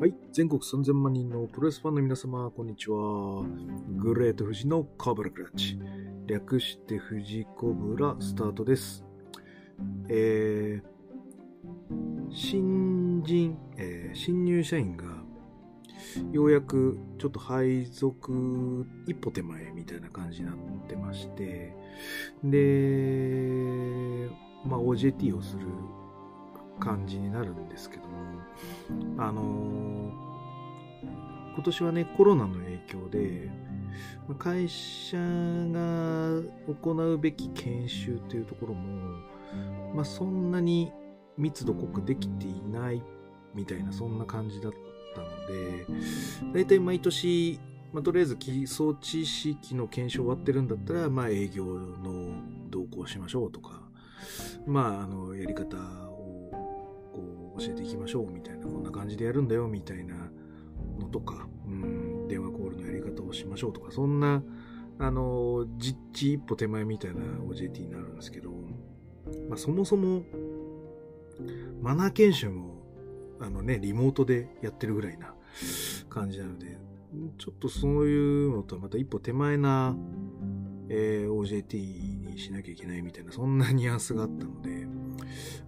はい。全国3000万人のプロレスファンの皆様、こんにちは。グレート富士のカブラクラッチ。略して富士コブラスタートです。えー、新人、えー新入社員が、ようやくちょっと配属一歩手前みたいな感じになってまして、で、まあ OJT をする感じになるんですけども、あの今年はね、コロナの影響で、会社が行うべき研修というところも、まあ、そんなに密度濃くできていないみたいな、そんな感じだったので、だいたい毎年、まあ、とりあえず基礎知識の検証終わってるんだったら、まあ、営業の動向しましょうとか、まあ、あの、やり方教えていきましょうみたいな、こんな感じでやるんだよみたいなのとか、うん、電話コールのやり方をしましょうとか、そんな、あの、実地一歩手前みたいな OJT になるんですけど、まあ、そもそも、マナー研修も、あのね、リモートでやってるぐらいな感じなので、ちょっとそういうのとはまた一歩手前な、えー OJT にしなきゃいけないみたいな、そんなニュアンスがあったので、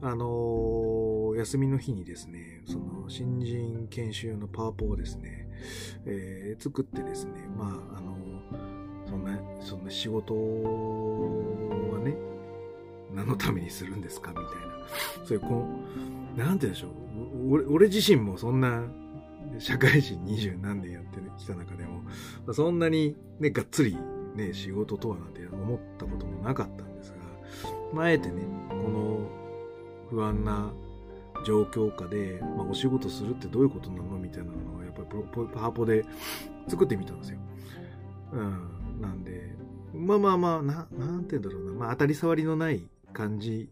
あのー休みの日にですね、その新人研修用のパワポをですね、えー作ってですね、まあ、あのそんな、そんな仕事はね、何のためにするんですかみたいな。そういう、こう、なんて言うんでしょう。俺俺自身もそんな、社会人二十何年やってきた中でも、そんなにね、がっつりね、仕事とはなんて思ったこともなかったんですが、まあ、あえてね、この不安な状況下で、まあ、お仕事するってどういうことなのみたいなのを、やっぱりパワポで作ってみたんですよ。うん。なんで、まあまあまあ、な、なんて言うんだろうな。まあ当たり障りのない感じ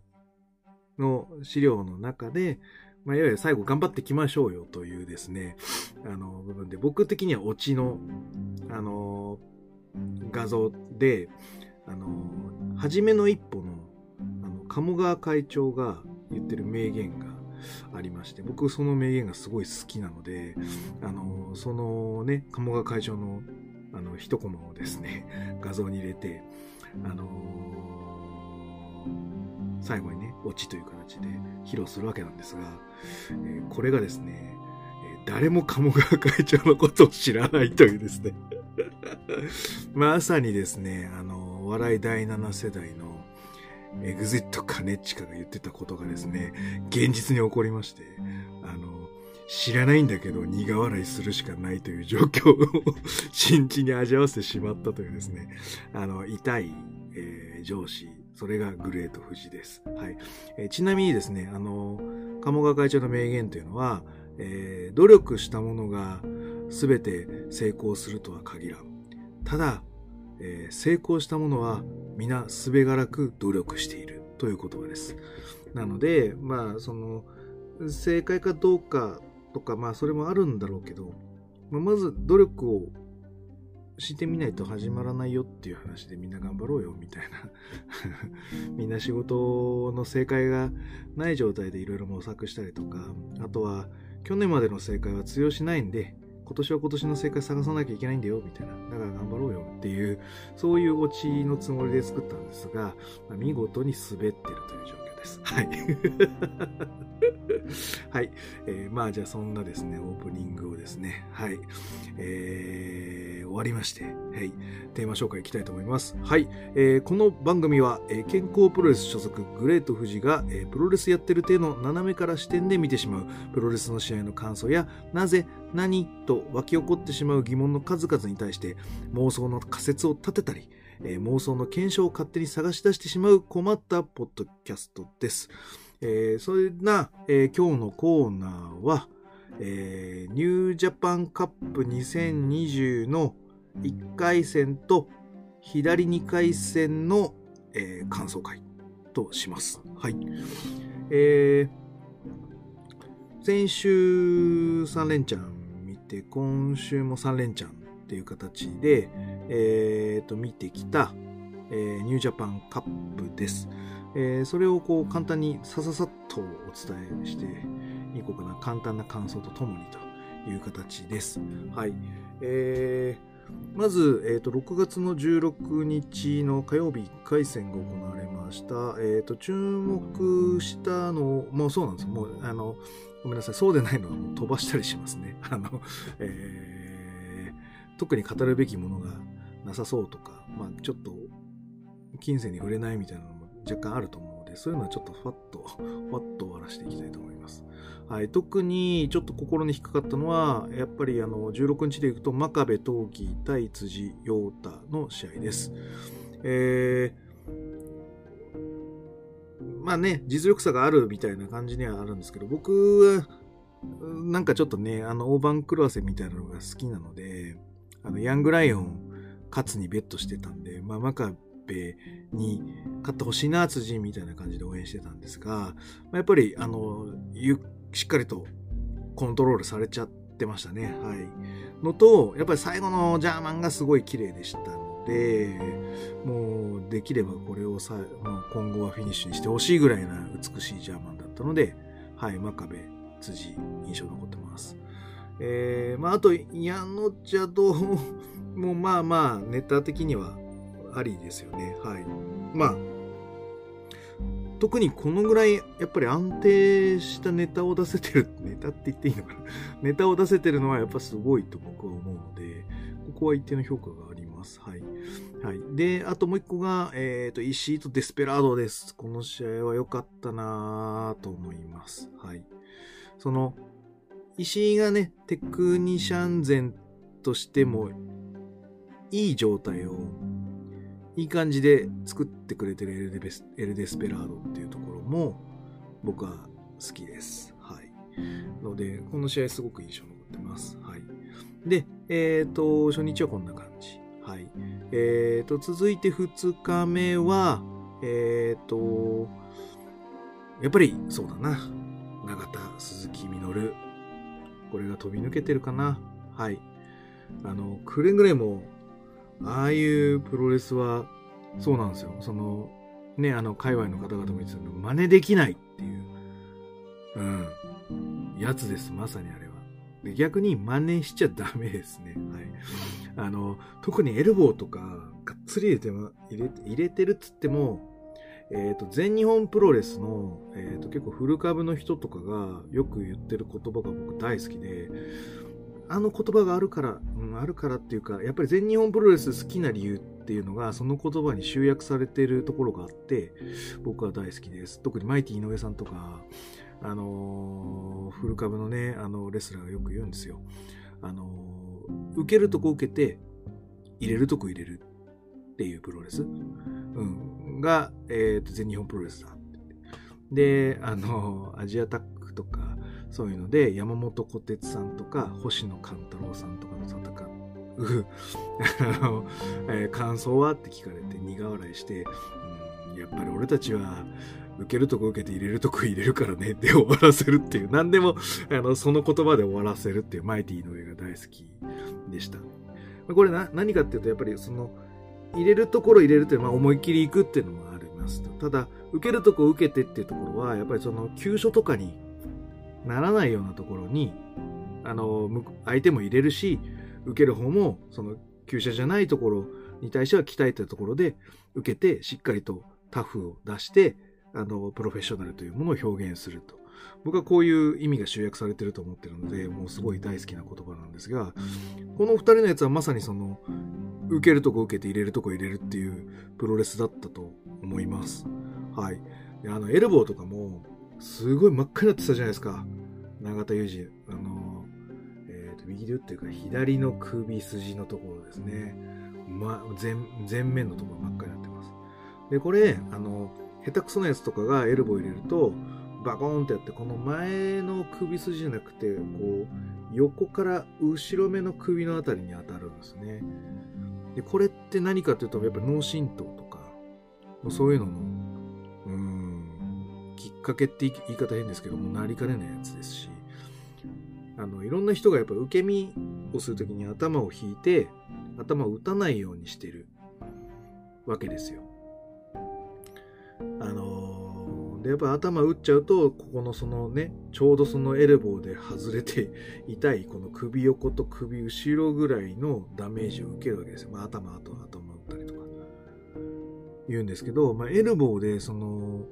の資料の中で、まあいわゆる最後頑張っていきましょうよというですね、あの部分で、僕的にはオチの、あの、画像で、あの、初めの一歩の、あの、鴨川会長が言ってる名言がありまして、僕その名言がすごい好きなので、あの、そのね、鴨川会長のあの、一コマをですね、画像に入れて、あのー最後にね、オチという形で披露するわけなんですが、えーこれがですね、えー誰も鴨川会長のことを知らないというですね、まさにですね、あの、笑い第7世代のエグゼットカネッチカが言ってたことがですね、現実に起こりまして、あの、知らないんだけど苦笑いするしかないという状況を 新地に味わわせてしまったというですね、あの、痛い、えー上司、それがグレート富士です。はい。えーちなみにですね、あの、鴨川会長の名言というのは、えー努力したものが全て成功するとは限らん。ただ、えー成功したものは皆すべがらく努力しているという言葉です。なので、まあ、その、正解かどうかとか、まあ、それもあるんだろうけど、まあまず努力をしてみないと始まらないよっていう話でみんな頑張ろうよみたいな。みんな仕事の正解がない状態でいろいろ模索したりとか、あとは去年までの正解は通用しないんで、今年は今年の正解探さなきゃいけないんだよみたいな。だから頑張ろうよっていう、そういうオチのつもりで作ったんですが、まあ見事に滑ってるという状況です。はい。はい。えーまあじゃあそんなですね、オープニングをですね、はい。えー終わりまして、はい。テーマ紹介いきたいと思います。はい。えーこの番組は、えー健康プロレス所属グレート富士が、えープロレスやってる体の斜めから視点で見てしまうプロレスの試合の感想や、なぜ、何と湧き起こってしまう疑問の数々に対して妄想の仮説を立てたり、えー妄想の検証を勝手に探し出してしまう困ったポッドキャストです。えーそれな、えー今日のコーナーは、えーニュージャパンカップ2020の1回戦と左2回戦の、えー感想会とします。はい。えー先週3連チャン見て、今週も3連チャンっていう形で、えーと、見てきた、えーニュージャパンカップです。えーそれをこう簡単にさささっとお伝えしていこうかな。簡単な感想とともにという形です。はい。えー、まず、えーと、6月の16日の火曜日1回戦が行われました。えーと、注目したの、もうそうなんですもう、あの、ごめんなさい、そうでないのは飛ばしたりしますね。あの、えー、特に語るべきものがなさそうとか、まあ、ちょっと、金銭に触れないみたいなのも若干あると思うので、そういうのはちょっとファッと、ファッと終わらせていきたいと思います。はい、特にちょっと心に引っかかったのは、やっぱりあの16日でいくと、真壁陶器対辻陽太の試合です。えー、まあね、実力差があるみたいな感じにはあるんですけど、僕は、なんかちょっとね、あの、大番狂わせみたいなのが好きなので、あの、ヤングライオン、勝つにベットしてたんで、まあ、真壁に勝ってほしいな、辻みたいな感じで応援してたんですが、まあ、やっぱり、あの、しっかりとコントロールされちゃってましたね。はい。のと、やっぱり最後のジャーマンがすごい綺麗でしたので、もうできればこれをさ、まあ、今後はフィニッシュにしてほしいぐらいな美しいジャーマンだったので、はい、真壁、辻、印象残ってます。えー、まあ、あと、矢野茶と、もまあまあ、ネタ的にはありですよね。はい。まあ、特にこのぐらいやっぱり安定したネタを出せてる、ネタって言っていいのかな？ネタを出せてるのはやっぱすごいと僕は思うので、ここは一定の評価があります。はい。はい。で、あともう一個が、えっ、ー、と、石井とデスペラードです。この試合は良かったなと思います。はい。その、石井がね、テクニシャン前としてもいい状態をいい感じで作ってくれてるエルデベスエルデスペラードっていうところも僕は好きです。はい。ので、この試合すごく印象残ってます。はい。で、えっ、ー、と、初日はこんな感じ。はい。えっ、ー、と、続いて2日目は、えっ、ー、と、やっぱりそうだな。永田、鈴木みのる。これが飛び抜けてるかな。はい。あの、くれぐれもああいうプロレスは、そうなんですよ。その、ね、あの、界隈の方々も言ってたの、真似できないっていう、うん、やつです、まさにあれは。で逆に真似しちゃダメですね。はい。あの、特にエルボーとか、がっつり入れても、入れ入れてるっつっても、えっ、ー、と、全日本プロレスの、えっ、ー、と、結構フル株の人とかがよく言ってる言葉が僕大好きで、あの言葉があるから、うん、あるからっていうか、やっぱり全日本プロレス好きな理由っていうのが、その言葉に集約されてるところがあって、僕は大好きです。特にマイティ井上さんとか、あのー、フル株のね、あの、レスラーがよく言うんですよ。あのー、受けるとこ受けて、入れるとこ入れるっていうプロレス、うん、が、えっ、ー、と、全日本プロレスだ。で、あのアジアタックとか、そういうので、山本小鉄さんとか、星野勘太郎さんとかの戦う、あの、えー、感想は？って聞かれて苦笑いして、うん、やっぱり俺たちは、受けるとこ受けて入れるとこ入れるからねで終わらせるっていう、何でも、あの、その言葉で終わらせるっていうマイティの映画大好きでした。これな、何かっていうと、やっぱりその、入れるところ入れるっていう、まあ思いっきり行くっていうのもあります。ただ、受けるとこ受けてっていうところは、やっぱりその、急所とかにならないようなところに、あの、相手も入れるし、受ける方も、その、急所じゃないところに対しては鍛えたところで、受けて、しっかりとタフを出して、あの、プロフェッショナルというものを表現すると。僕はこういう意味が集約されてると思ってるので、もうすごい大好きな言葉なんですが、この二人のやつはまさにその、受けるとこ受けて入れるとこ入れるっていうプロレスだったと思います。はい。あの、エルボーとかも、すごい真っ赤になってたじゃないですか。永田裕二。あの、えっ、ー、と、右手っていうか、左の首筋のところですね。ま、前、前面のところ真っ赤になってます。で、これ、あの、下手くそなやつとかがエルボー入れると、バコーンってやって、この前の首筋じゃなくて、こう、横から後ろ目の首のあたりに当たるんですね。で、これって何かというと、やっぱ脳震盪とか、そういうののかけって言い方変ですけども、なりかねないやつですし、あの、いろんな人がやっぱ受け身をするときに頭を引いて、頭を打たないようにしてるわけですよ。あので、やっぱ頭打っちゃうと、ここのそのね、ちょうどそのエルボーで外れて痛い、この首横と首後ろぐらいのダメージを受けるわけですよ。まあ頭、あと頭打ったりとか。言うんですけど、まあエルボーでその、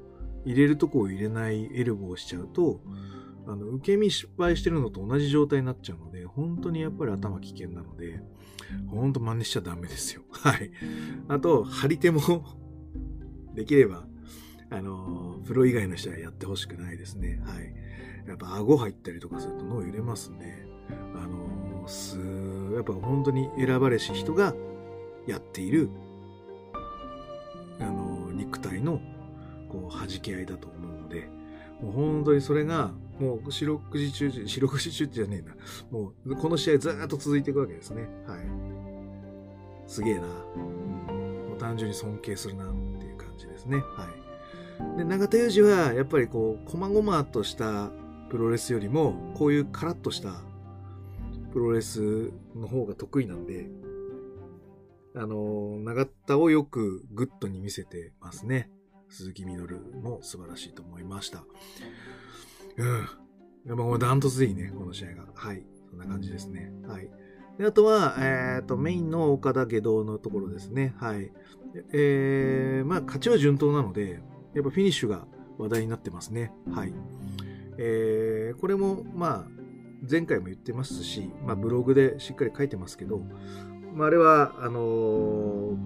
入れるとこを入れないエルボーをしちゃうと、あの、受け身失敗してるのと同じ状態になっちゃうので、本当にやっぱり頭危険なので、本当真似しちゃダメですよ。はい。あと、張り手も できれば、あの、プロ以外の人はやってほしくないですね。はい。やっぱ顎入ったりとかすると脳揺れますんで、あの、す、やっぱ本当に選ばれし人がやっている、あの、肉体の、こう、弾け合いだと思うので、もう本当にそれが、もう四六時中、四六時中ってじゃねえな。もう、この試合ずっと続いていくわけですね。はい。すげえな。うん、もう単純に尊敬するなっていう感じですね。はい。で、永田裕志は、やっぱりこう、細々としたプロレスよりも、こういうカラッとしたプロレスの方が得意なんで、あの、永田をよくグッドに見せてますね。鈴木みのるも素晴らしいと思いました。うん。やっぱこれダントツでいいね、この試合が。はい。そんな感じですね。はい。であとは、えっ、ー、と、メインのオカダ外道のところですね。はい。えー、まあ、勝ちは順当なので、やっぱフィニッシュが話題になってますね。はい。えー、これも、まあ、前回も言ってますし、まあ、ブログでしっかり書いてますけど、まあ、あれは、あのー、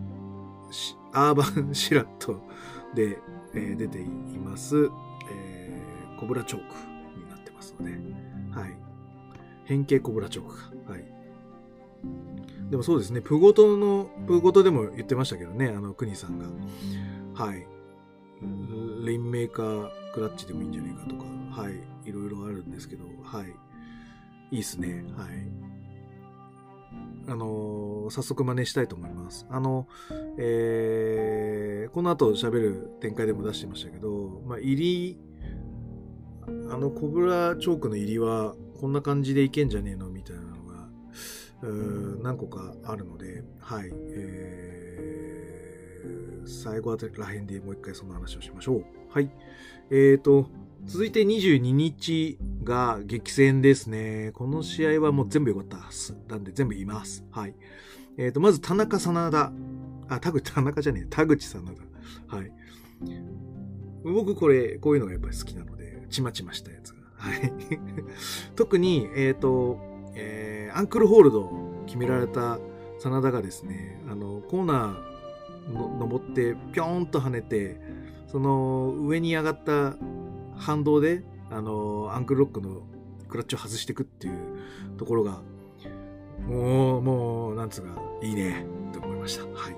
アーバンシラットで、えー、出ています、えー、コブラチョークになってますので、はい。変形コブラチョークか。はい。でもそうですね、プゴトの、プゴトでも言ってましたけどね、あの、クニさんが。はい。レインメーカークラッチでもいいんじゃないかとか、はい。いろいろあるんですけど、はい。いいっすね。はい。あの早速真似したいと思います。あの、えー、この後喋る展開でも出してましたけど、まあ、入り、あのコブラチョークの入りはこんな感じでいけんじゃねえの？みたいなのが、何個かあるので、はい、えー、最後あたりらへんでもう一回その話をしましょう。はい。えーと、続いて22日が激戦ですね。この試合はもう全部良かったです。なんで全部言います。はい。えっ、ー、と、まず田中真田。あ、田口、田中じゃねえ。田口真田。はい。僕これ、こういうのがやっぱり好きなので、ちまちましたやつが。はい。特に、えっ、ー、と、えー、アンクルホールド決められた真田がですね、あの、コーナーの登ってぴょーんと跳ねて、その上に上がった反動で、あの、アンクルロックのクラッチを外していくっていうところが、もう、もう、なんつうか、いいね、と思いました。はい。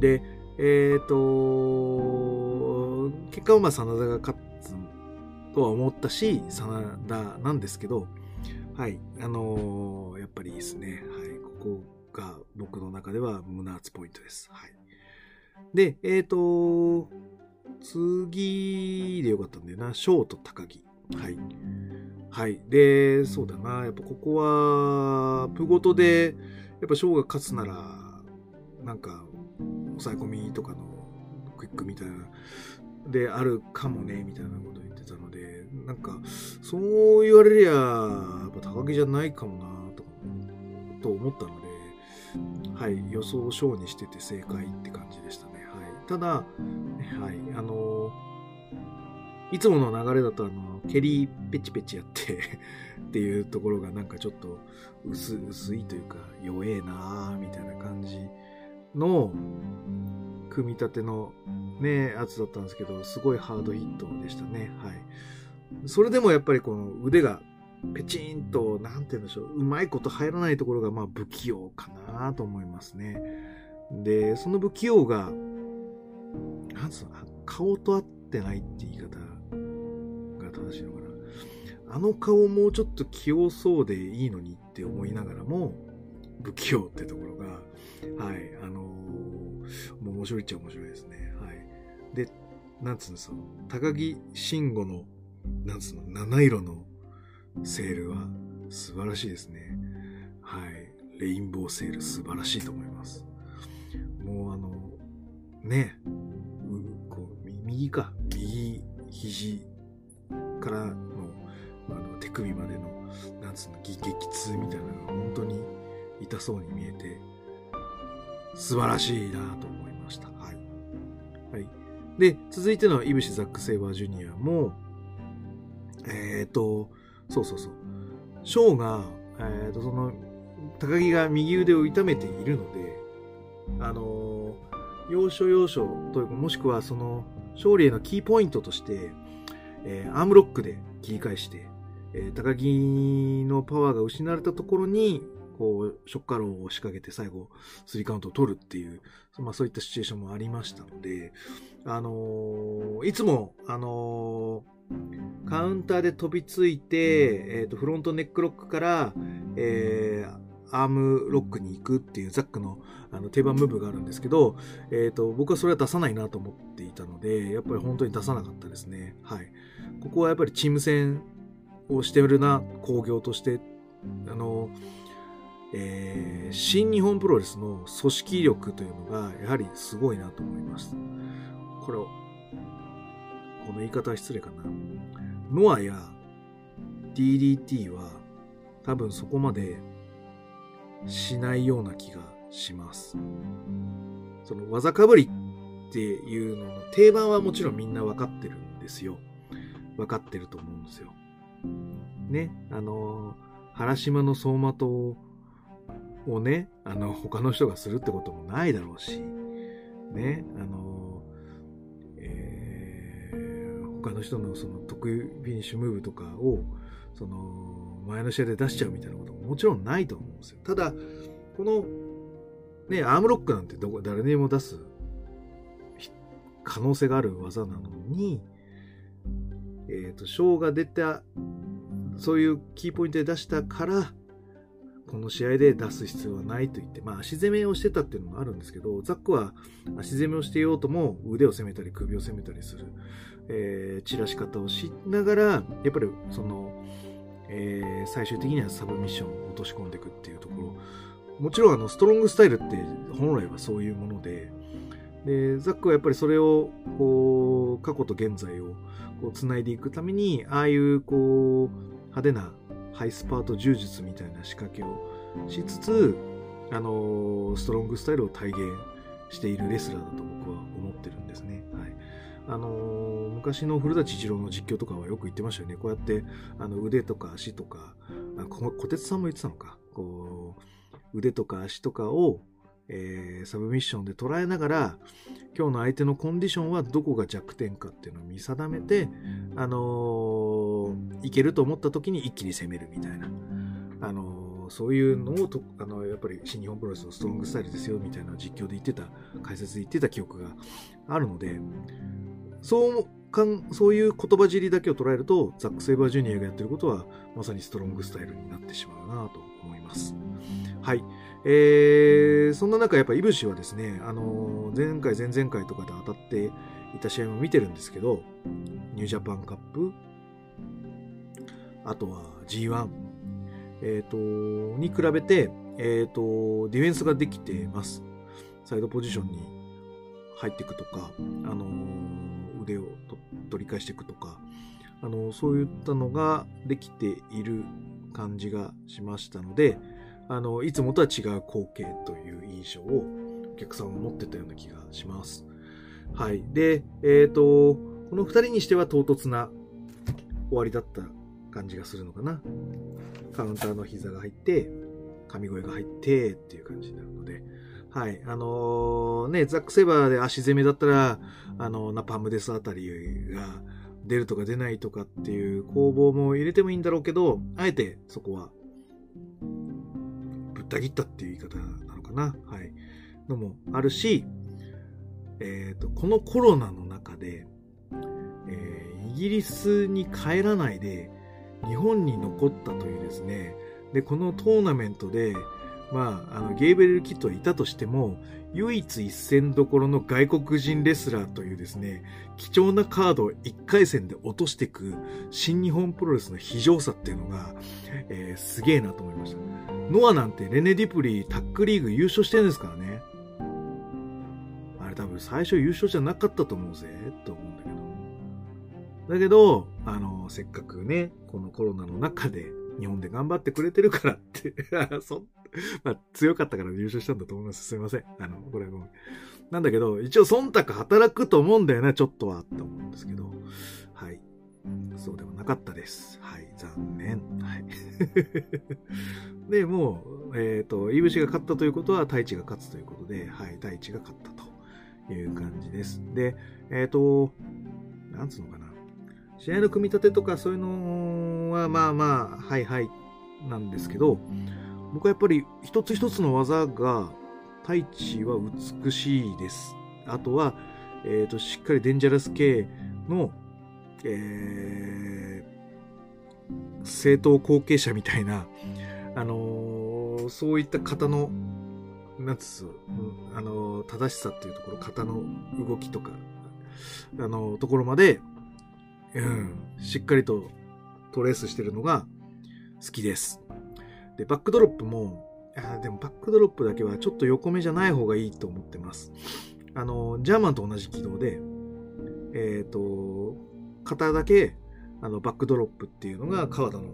で、えっ、ー、と、結果はまあ、真田が勝つとは思ったし、真田なんですけど、はい、あのー、やっぱりいいですね。はい、ここが僕の中では胸熱ポイントです。はい。で、えっ、ー、と、次でよかったんだよな。ショート高木。はい。はい。で、そうだな。やっぱここは、プゴトで、やっぱショーが勝つなら、なんか、抑え込みとかのクイックみたいな、であるかもね、みたいなこと言ってたので、なんか、そう言われりゃ、やっぱ高木じゃないかもな、とと思ったので、はい。予想ショーにしてて正解って感じでしたね。ただ、はい、あの、いつもの流れだと、あの、蹴りペチペチやって っていうところがなんかちょっと薄薄いというか弱えなーみたいな感じの組み立てのね、やつだったんですけど、すごいハードヒットでしたね。はい。それでもやっぱりこの腕がペチンと、なんて言うんでしょう、うまいこと入らないところがまあ不器用かなと思いますね。で、その不器用がなんつうの、顔と合ってないって言い方が正しいのかな。あの顔もうちょっと器用そうでいいのにって思いながらも、不器用ってところが、はい、あのー、もう面白いっちゃ面白いですね。はい。で、なんつうんですか、高木慎吾の、なんつうの、七色のセールは素晴らしいですね。はい。レインボーセール素晴らしいと思います。もうあの、ね、右か。右、肘からのあの手首までの、なんつうの、激痛みたいなのが本当に痛そうに見えて、素晴らしいなと思いました。はい。はい。で、続いてのイブシ・ザック・セイバー・ジュニアも、えっ、ー、と、そうそうそう。ショーが、えっ、ー、と、その、高木が右腕を痛めているので、あの要所要所というか、もしくはその、勝利へのキーポイントとして、えー、アームロックで切り返して、えー、高木のパワーが失われたところに、こう、ショッカローを仕掛けて最後、スリーカウントを取るっていう、まあそういったシチュエーションもありましたので、あのー、いつも、あのー、カウンターで飛びついて、えっ、ー、と、フロントネックロックから、えー、アームロックに行くっていうザックのあの定番ムーブがあるんですけど、え、ー、と、僕はそれは出さないなと思っていたので、やっぱり本当に出さなかったですね。はい。ここはやっぱりチーム戦をしてるな、工業として、あの、えー、新日本プロレスの組織力というのが、やはりすごいなと思います。これを、この言い方は失礼かな。ノアや DDT は多分そこまでしないような気がします。その技かぶりっていうのの定番はもちろんみんな分かってるんですよ。分かってると思うんですよ。ね、あの、原島の走馬灯をね、あの、他の人がするってこともないだろうし、ね、あの、えー、他の人のその得意フィニッシュムーブとかを、その、前の試合で出しちゃうみたいなことももちろんないと思うんですよ。ただ、この、ね、アームロックなんてどこ、誰にも出す可能性がある技なのに、えっ、ー、と、賞が出た、そういうキーポイントで出したから、この試合で出す必要はないと言って、まあ足攻めをしてたっていうのもあるんですけど、ザックは足攻めをしていようとも腕を攻めたり首を攻めたりする、えー、散らし方をしながら、やっぱりその、えー、最終的にはサブミッションを落とし込んでいくっていうところ。もちろんあの、ストロングスタイルって本来はそういうもので、で、ザックはやっぱりそれを、こう、過去と現在を、こう、繋いでいくために、ああいう、こう、派手なハイスパート柔術みたいな仕掛けをしつつ、あのストロングスタイルを体現しているレスラーだと僕は思ってるんですね。はい。あの昔の古舘一郎の実況とかはよく言ってましたよね。こうやって、あの、腕とか足とか、あ小鉄さんも言ってたのか。こう、腕とか足とかを、えー、サブミッションで捉えながら、今日の相手のコンディションはどこが弱点かっていうのを見定めて、あのー、いけると思った時に一気に攻めるみたいな、あのー、そういうのをと、あの、やっぱり新日本プロレスのストロングスタイルですよみたいな実況で言ってた、解説で言ってた記憶があるので、そうかん、そういう言葉尻だけを捉えると、ザック・セイバージュニアがやってることは、まさにストロングスタイルになってしまうなと思います。はい。えー、そんな中、やっぱイブシはですね、あのー、前回、前々回とかで当たっていた試合も見てるんですけど、ニュージャパンカップ、あとは G1、えっ、ー、と、に比べて、えっ、ー、と、ディフェンスができてます。サイドポジションに入っていくとか、あの腕を取り返していくとか、あのそういったのができている感じがしましたので、あの、いつもとは違う光景という印象をお客さんは持ってたような気がします。はい。で、えっ、ー、と、この二人にしては唐突な終わりだった感じがするのかな。カウンターの膝が入って、神声が入ってっていう感じになるので、はい。あのー、ね、ザックセバーで足攻めだったら、あの、ナパムデスあたりが出るとか出ないとかっていう攻防も入れてもいいんだろうけど、あえてそこはった切ったっていう言い方なのかな。はい。のもあるし、えっ、ー、と、このコロナの中で、えー、イギリスに帰らないで、日本に残ったというですね、で、このトーナメントで、まあ、あの、ゲーベル・キットはいたとしても、唯一一戦どころの外国人レスラーというですね、貴重なカードを1回戦で落としていく新日本プロレスの非常さっていうのが、えー、すげえなと思いました。ノアなんてレネ・ディプリータックリーグ優勝してるんですからね。あれ多分最初優勝じゃなかったと思うぜ、と思うんだけど。だけど、あの、せっかくね、このコロナの中で日本で頑張ってくれてるからって そ、まあ、強かったから優勝したんだと思います。すいません。あの、これはごめん。なんだけど、一応忖度働くと思うんだよね、ちょっとは、って思うんですけど。はい。そうではなかったです。はい、残念。はい。で、もう、えっ、ー、と、いぶしが勝ったということは、太一が勝つということで、はい、太一が勝ったという感じです。で、えっ、ー、と、なんつうのかな。試合の組み立てとかそういうのは、まあまあ、はいはいなんですけど、僕はやっぱり一つ一つの技が、太一は美しいです。あとは、えっ、ー、と、しっかりデンジャラス系の、えー、政党後継者みたいな、あのー、そういった方の、なんつう、あのー、正しさっていうところ、型の動きとか、あのところまで、うん、しっかりとトレースしてるのが好きです。で、バックドロップも、あでもバックドロップだけはちょっと横目じゃない方がいいと思ってます。あの、ジャーマンと同じ軌道で、えっ、ー、と、肩だけ、あの、バックドロップっていうのが川田の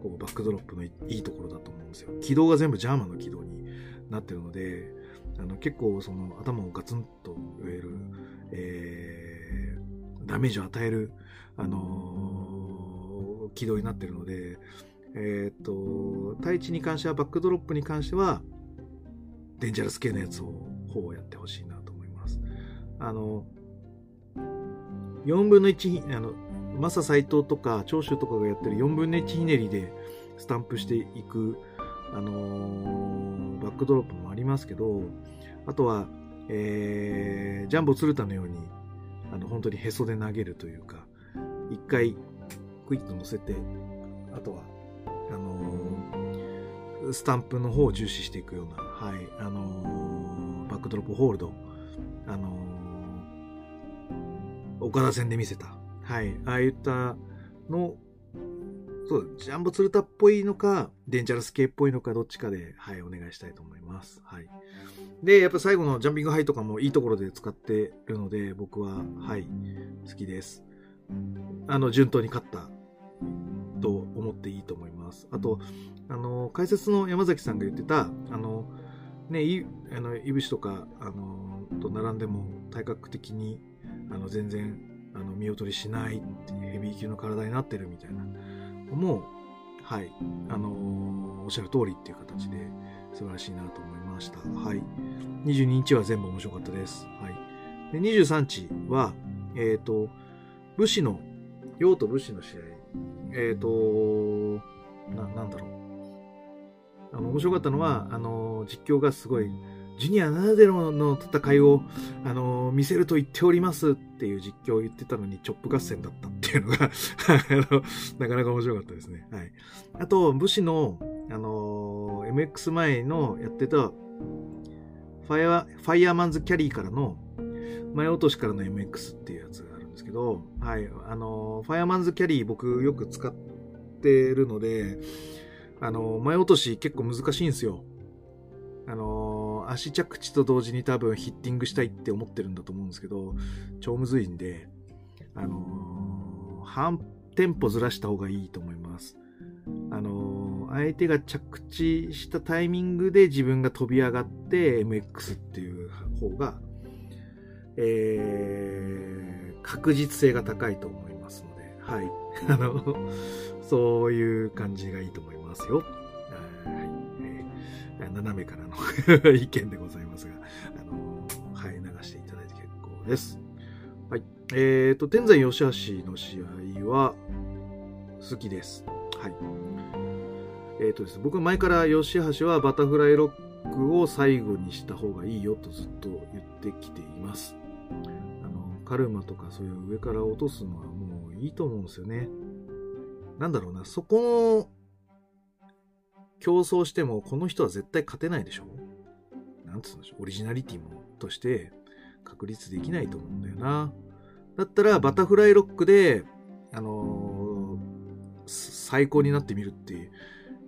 こうバックドロップのいいところだと思うんですよ。軌道が全部ジャーマンの軌道になってるので、あの結構その頭をガツンと植える、えー、ダメージを与える、あのー、軌道になってるので、えっ、と、対地に関しては、バックドロップに関しては、デンジャラス系のやつを、ほぼやってほしいなと思います。あの、4分の1、あの、マサ斎藤とか長州とかがやってる4分の1ひねりでスタンプしていく、あのー、バックドロップもありますけど、あとは、えー、ジャンボ鶴田のように、あの、本当にへそで投げるというか、一回クイッと乗せて、あとは、あの、スタンプの方を重視していくような、はい、あの、バックドロップホールド、あの、岡田戦で見せた、はい、ああいったの、そう、ジャンボ鶴田っぽいのか、デンジャラス系っぽいのか、どっちかで、はい、お願いしたいと思います。はい。で、やっぱ最後のジャンピングハイとかもいいところで使ってるので、僕は、はい、好きです。あの、順当に勝ったと思っていいと思います。あと、あの、解説の山崎さんが言ってた、あの、ね、い、あの、いぶしとか、あの、と並んでも体格的に、あの、全然、あの、見劣りしないってヘビー級の体になってるみたいなのも、はい、あの、おっしゃる通りっていう形で素晴らしいなと思いました。はい。22日は全部面白かったです。はい。で、23日は、えっ、ー、と、武士の、陽と武士の試合。えっ、ー、と、な、なんだろう。あの、面白かったのは、あの、実況がすごい、ジュニアならでの戦いを、あの、見せると言っておりますっていう実況を言ってたのに、チョップ合戦だったっていうのがあの、なかなか面白かったですね。はい。あと、武士の、あの、MX 前のやってた、ファイア、ファイヤーマンズキャリーからの、前落としからの MX っていうやつがですけど、はい。あの、ファイヤーマンズキャリー僕よく使ってるので、あの、前落とし結構難しいんですよ。あの、足着地と同時に多分ヒッティングしたいって思ってるんだと思うんですけど、超むずいんで、あの、半テンポずらした方がいいと思います。あの、相手が着地したタイミングで自分が飛び上がって MX っていう方が、えー、確実性が高いと思いますので、はい。あの、そういう感じがいいと思いますよ。斜めからの 意見でございますが、あのはい、流していただいて結構です。はい。えっ、ー、と、天山吉橋の試合は好きです。はい。えっ、ー、とです僕前から吉橋はバタフライロックを最後にした方がいいよとずっと言ってきています。カルマとかそういう上から落とすのはもういいと思うんですよね。なんだろうな、そこの競争してもこの人は絶対勝てないでしょ？なんつうんでしょ、オリジナリティもとして確立できないと思うんだよな。だったらバタフライロックで、あのー、最高になってみるって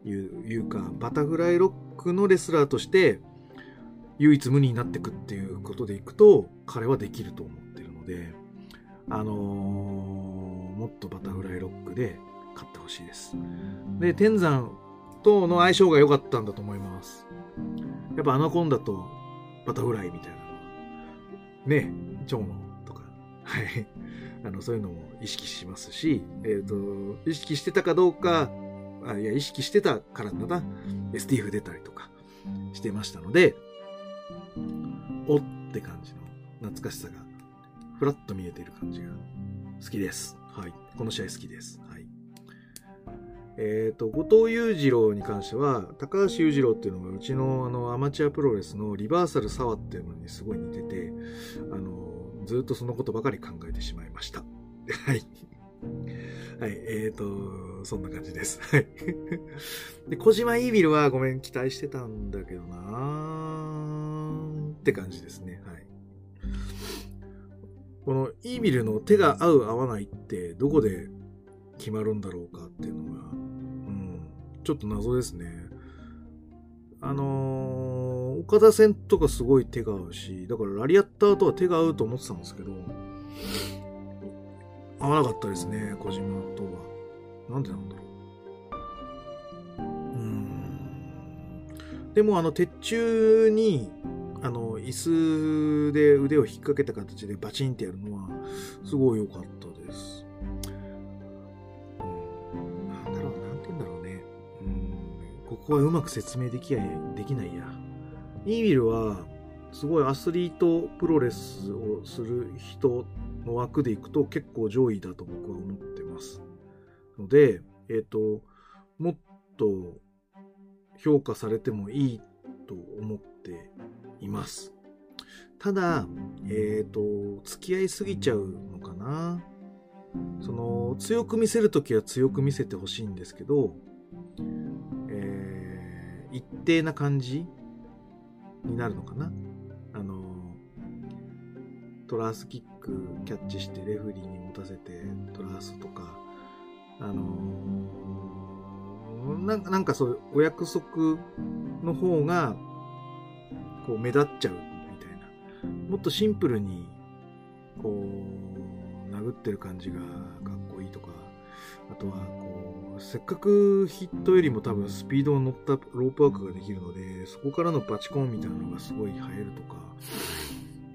いうか、バタフライロックのレスラーとして唯一無二になっていくっていうことでいくと、彼はできると思ってるので、あのー、もっとバタフライロックで買ってほしいです。で、天山との相性が良かったんだと思います。やっぱアナコンダとバタフライみたいなのは、ね、蝶野とか、はい。あの、そういうのも意識しますし、えっ、と、意識してたかどうか、あいや、意識してたからだな、STF 出たりとかしてましたので、おって感じの懐かしさが、ふらっと見えている感じが好きです。はい。この試合好きです。はい。えっ、と、後藤裕次郎に関しては、高橋裕次郎っていうのがうちのあのアマチュアプロレスのリバーサルサワっていうのにすごい似てて、あの、ずっとそのことばかり考えてしまいました。はい。はい、えーと、そんな感じです。はい。で、小島イービルはごめん、期待してたんだけどなーって感じですね。はい。このイービルの手が合う合わないってどこで決まるんだろうかっていうのが、うん、ちょっと謎ですね。あのー、岡田戦とかすごい手が合うし、だからラリアッターとは手が合うと思ってたんですけど、合わなかったですね、小島とは。なんでなんだろう。うん。でも、あの、鉄柱に、あの、椅子で腕を引っ掛けた形でバチンってやるのは、すごい良かったです。うん。なんだろう、なんて言うんだろうね。うん。ここはうまく説明できやできないや。イービルは、すごいアスリートプロレスをする人の枠でいくと結構上位だと僕は思ってます。ので、えっ、と、もっと評価されてもいいと思っています。ただ、えっ、と、付き合いすぎちゃうのかな。その、強く見せるときは強く見せてほしいんですけど、えー一定な感じになるのかな。あの、トラースキックキャッチしてレフェリーに持たせてトラースとか、あのなんかなんかそういうお約束の方がこう目立っちゃうみたいな。もっとシンプルにこう殴ってる感じがかっこいいとか、あとはこうせっかくヒットよりも多分スピードを乗ったロープワークができるので、そこからのバチコンみたいなのがすごい映えるとか、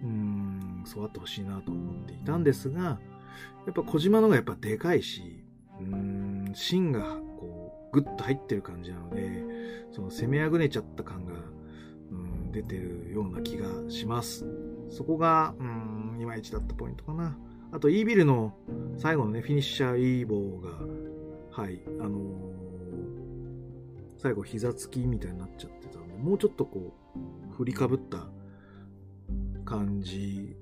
うーん、そうあってほしいなと思っていたんですが、やっぱ小島のがやっぱでかいし、うーん、芯がこう、グッと入ってる感じなので、その攻めあぐねちゃった感が、出てるような気がします。そこが、うん、いまいちだったポイントかな。あと、イービルの最後のね、フィニッシャーイーボーが、はい、あのー最後膝つきみたいになっちゃってたので、もうちょっとこう、振りかぶった感じ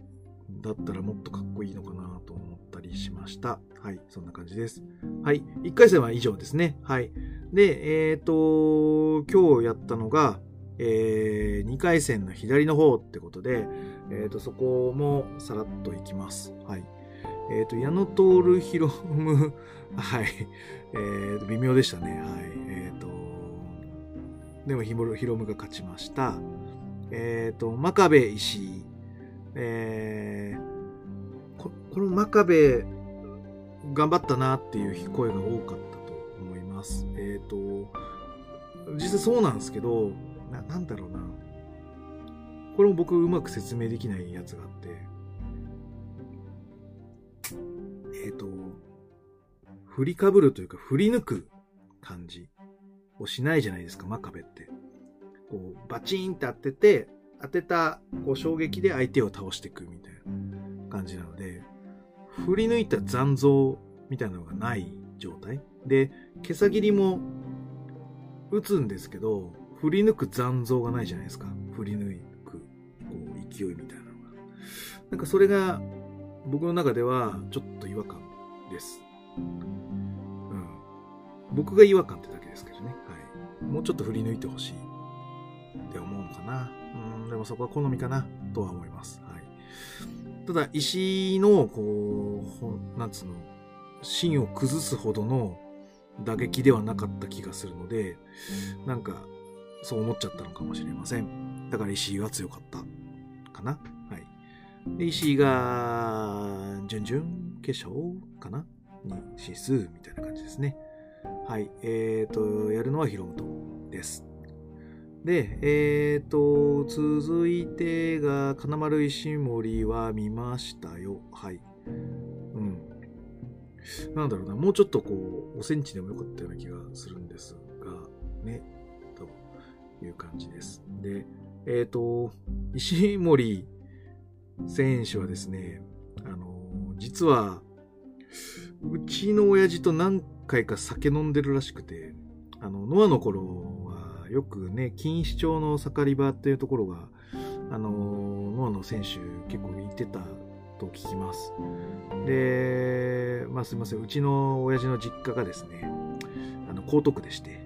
だったらもっとかっこいいのかなと思ったりしました。はい、そんな感じです。はい、1回戦は以上ですね。はい。で、えっ、と、今日やったのが、えー2回戦の左の方ってことで、えっ、と、そこもさらっといきます。はい。えっ、と、矢野徹ヒロム、はい。えっ、と、微妙でしたね。はい。えっ、と、でもヒモヒロムが勝ちました。えっ、と、真壁石井。えーこ、この真壁、頑張ったなっていう声が多かったと思います。えっ、と、実際そうなんですけど、ななんだろうな。これも僕うまく説明できないやつがあって、えっ、と、振りかぶるというか振り抜く感じをしないじゃないですか、真壁って。こう、バチーンって当てて、当てたこう衝撃で相手を倒していくみたいな感じなので、振り抜いた残像みたいなのがない状態。で、毛さ切りも打つんですけど、振り抜く残像がないじゃないですか。振り抜く、こう、勢いみたいなのが。なんかそれが僕の中ではちょっと違和感です。うん。僕が違和感ってだけですけどね。はい。もうちょっと振り抜いてほしいって思うのかな。うん、でもそこは好みかなとは思います。はい。ただ、石の、こう、なんつうの、芯を崩すほどの打撃ではなかった気がするので、なんか、そう思っちゃったのかもしれません。だから石井は強かったかな。はい。で、石井が、準々決勝かなに進出みたいな感じですね。はい。えっ、ー、と、やるのはヒロムトです。で、えっ、ー、と、続いてが、金丸石森は見ましたよ。はい。うん。なんだろうな、もうちょっとこう、5センチでもよかったような気がするんですが、ね、いう感じです。で、えっ、ー、と、石森選手はですね、あの、実は、うちの親父と何回か酒飲んでるらしくて、あの、ノアの頃はよくね、錦糸町の盛り場っていうところが、あの、ノアの選手結構行ってたと聞きます。で、まあすいません、うちの親父の実家がですね、あの、江東区でして、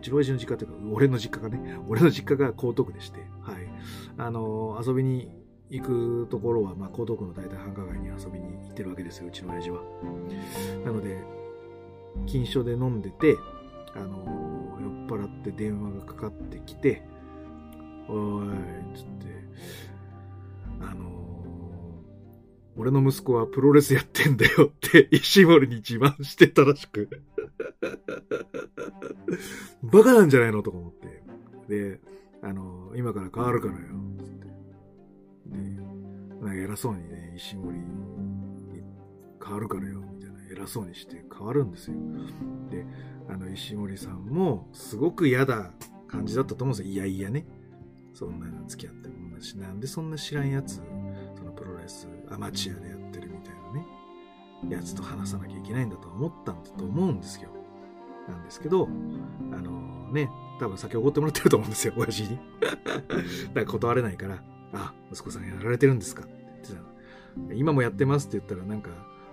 うちの親父の実家というか、俺の実家がね、俺の実家が江東区でして、はい。あの、遊びに行くところは、まあ、江東区の大体繁華街に遊びに行ってるわけですよ、うちの親父は。なので、錦糸町で飲んでて、あの、酔っ払って電話がかかってきて、おい、つって、あの俺の息子はプロレスやってんだよって 石森に自慢してたらしく バカなんじゃないのとか思って。で、あの、今から変わるからよ、って。で、なんか偉そうにね、石森に変わるからよ、みたいな偉そうにして変わるんですよ。で、あの、石森さんもすごく嫌だ感じだったと思うんですよ。いやいやね。そんなの付き合ってもんだし、なんでそんな知らんやつ、そのプロレス、アマチュアでやってるみたいなね、やつと話さなきゃいけないんだと思ったんだと思うんですよ。なんですけど、あのね、多分先おごってもらってると思うんですよ、親父に。だから断れないから、あ、息子さんやられてるんですか？って言ってた今もやってますって言ったらなんか、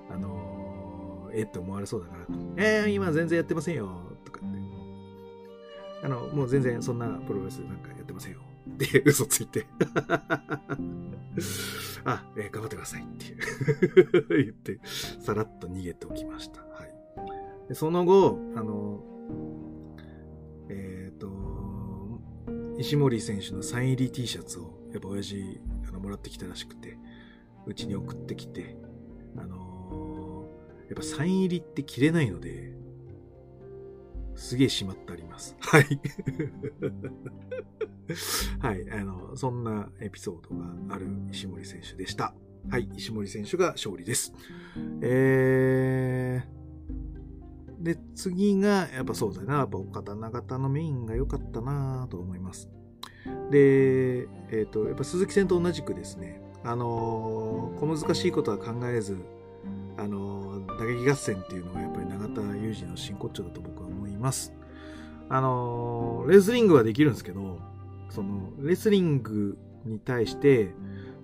あのー、えって思われそうだから、えー、今全然やってませんよ、とかって。あの、もう全然そんなプロレスなんかやってませんよ。って嘘ついてあ、えー、頑張ってくださいって 言って、さらっと逃げておきました。はい。でその後、あの、えっ、ー、と、石森選手のサイン入り T シャツを、やっぱ親父、あの、もらってきたらしくて、うちに送ってきて、あのー、やっぱサイン入りって着れないので、すげえしまってあります。はい。はい。あの、そんなエピソードがある石森選手でした。はい。石森選手が勝利です。えー、で、次が、やっぱそうだな。やっぱ岡田長田のメインが良かったなと思います。で、えっ、ー、と、やっぱ鈴木戦と同じくですね、あのー、小難しいことは考えず、あのー、打撃合戦っていうのがやっぱり永田裕二の真骨頂だと僕は思います。あのレスリングはできるんですけど、その、レスリングに対して、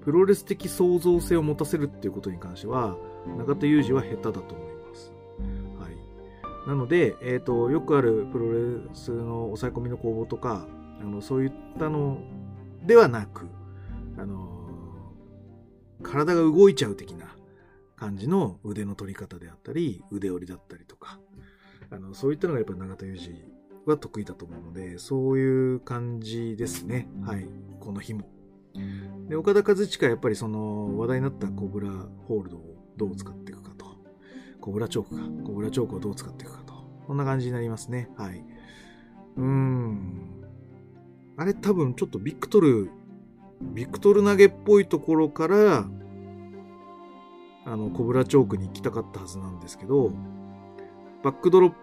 プロレス的創造性を持たせるっていうことに関しては、中田裕二は下手だと思います。はい。なので、え、ー、と、よくあるプロレスの抑え込みの攻防とか、あの、そういったのではなく、あの、体が動いちゃう的な感じの腕の取り方であったり、腕折りだったりとか、あの、そういったのがやっぱり永田裕二は得意だと思うので、そういう感じですね。はい。この日も。で、岡田和親やっぱりその話題になったコブラホールドをどう使っていくかと。コブラチョークか。コブラチョークをどう使っていくかと。こんな感じになりますね。はい。うーん。あれ多分ちょっとビクトル、ビクトル投げっぽいところから、あの、コブラチョークに行きたかったはずなんですけど、バックドロッ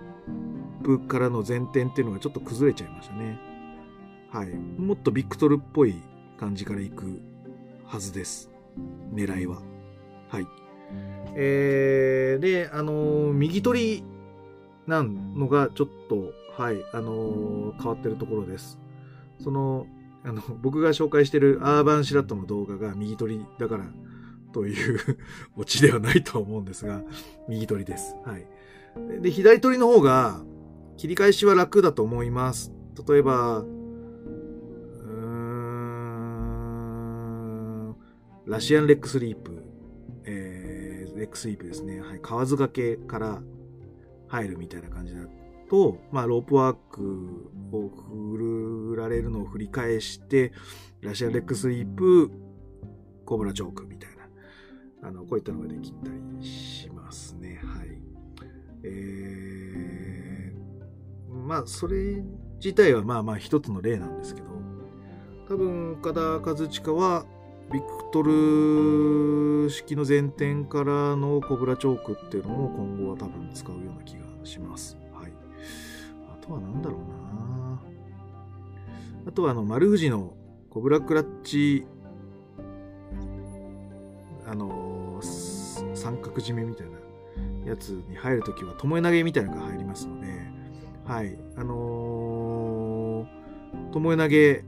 プからの前転っていうのがちょっと崩れちゃいましたね。はい。もっとビクトルっぽい感じから行くはずです。狙いは。はい。えー、で、あのー、右取りなんのがちょっと、はい、あのー、変わってるところです。その、あの、僕が紹介してるアーバンシラットの動画が右取りだからという オチではないと思うんですが、右取りです。はい。で、左取りの方が、切り返しは楽だと思います。例えば、ラシアンレックスリープ、えー、レックスリープですね。はい。河津掛けから入るみたいな感じだと、まあ、ロープワークを振られるのを振り返して、ラシアンレックスリープ、コブラチョークみたいな、あの、こういったのができたりしますね。はい。えー、まあ、それ自体はまあまあ一つの例なんですけど、多分岡田和親はビクトル式の前転からのコブラチョークっていうのを今後は多分使うような気がします。はい。あとは何だろうなあとはあの丸藤のコブラクラッチあの三角締めみたいなやつに入るときは、巴投げみたいなのが入りますので、はい。あのー、巴投げ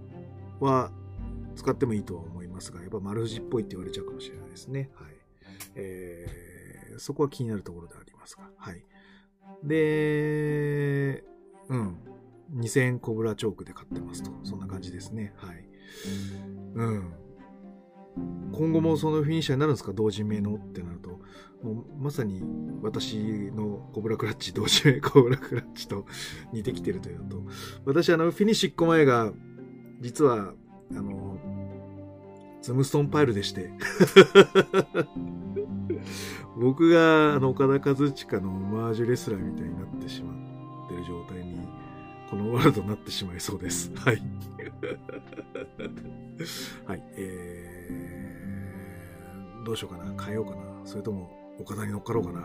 は使ってもいいとは思いますが、やっぱ丸藤っぽいって言われちゃうかもしれないですね。はい。えー、そこは気になるところでありますが、はい。で、うん。2000コブラチョークで買ってますと。そんな感じですね。はい。うん。今後もそのフィニッシャーになるんですか同時名のってなると、もうまさに私のコブラクラッチ、同時名コブラクラッチと似てきてるというのと、私あの、フィニッシュ1個前が、実は、あの、ズムストンパイルでして 僕があの岡田和親のオマージュレスラーみたいになってしまってる状態に、このワールドになってしまいそうです。はい。はい。えー、どうしようかな。変えようかな。それとも、岡田に乗っかろうかな。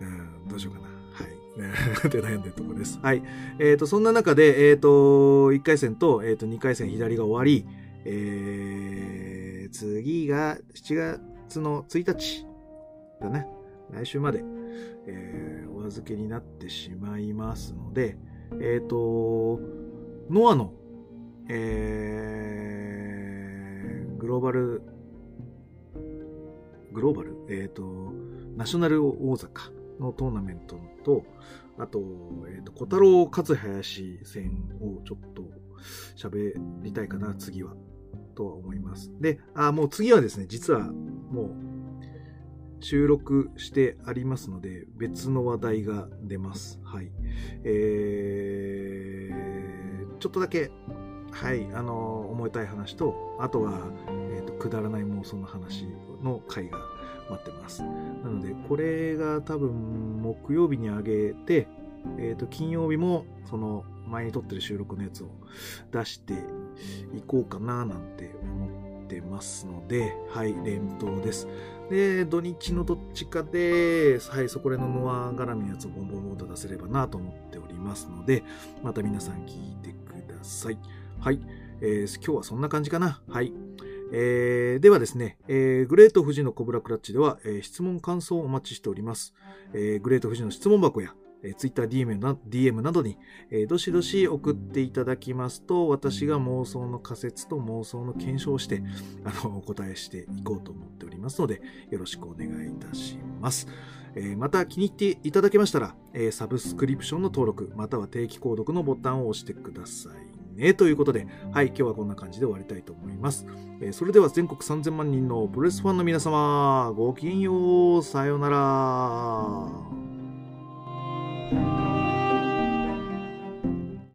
うん、どうしようかな。はい。で悩んでるところです。はい。えっ、ー、と、そんな中で、えっ、ー、と、1回戦と、えっ、ー、と、2回戦左が終わり、えー、次が7月の1日だね。来週まで、えー、お預けになってしまいますので、えっ、ー、と、ノアの、えー、グローバル、グローバル？えっ、ー、と、ナショナル大阪のトーナメントと、あと、えっ、ー、と、小太郎勝林戦をちょっと喋りたいかな、次は。とは思います。で、あ、もう次はですね、実はもう収録してありますので、別の話題が出ます。はい。えー、ちょっとだけ、はい、あの、思いたい話と、あとは、えっ、ー、と、くだらない妄想の話の回が待ってます。なので、これが多分、木曜日に上げて、えっ、ー、と、金曜日も、その、前に撮ってる収録のやつを出していこうかな、なんて思ってますので、はい、連投です。で、土日のどっちかで、はい、そこらのノア絡みのやつをボンボンボンと出せればなと思っておりますので、また皆さん聞いてください。はい、えー、今日はそんな感じかな。はい。えー、ではですね、えー、グレート富士のコブラクラッチでは、えー、質問感想をお待ちしております。えー、グレート富士の質問箱や、えー、Twitter DM な DM などに、え、どしどし送っていただきますと、私が妄想の仮説と妄想の検証をして、あの、お答えしていこうと思っておりますので、よろしくお願いいたします。え、また気に入っていただけましたら、え、サブスクリプションの登録、または定期購読のボタンを押してくださいね。ということで、はい、今日はこんな感じで終わりたいと思います。えー、それでは全国3000万人のプロレスファンの皆様、ごきげんよう、さようなら。Thank you.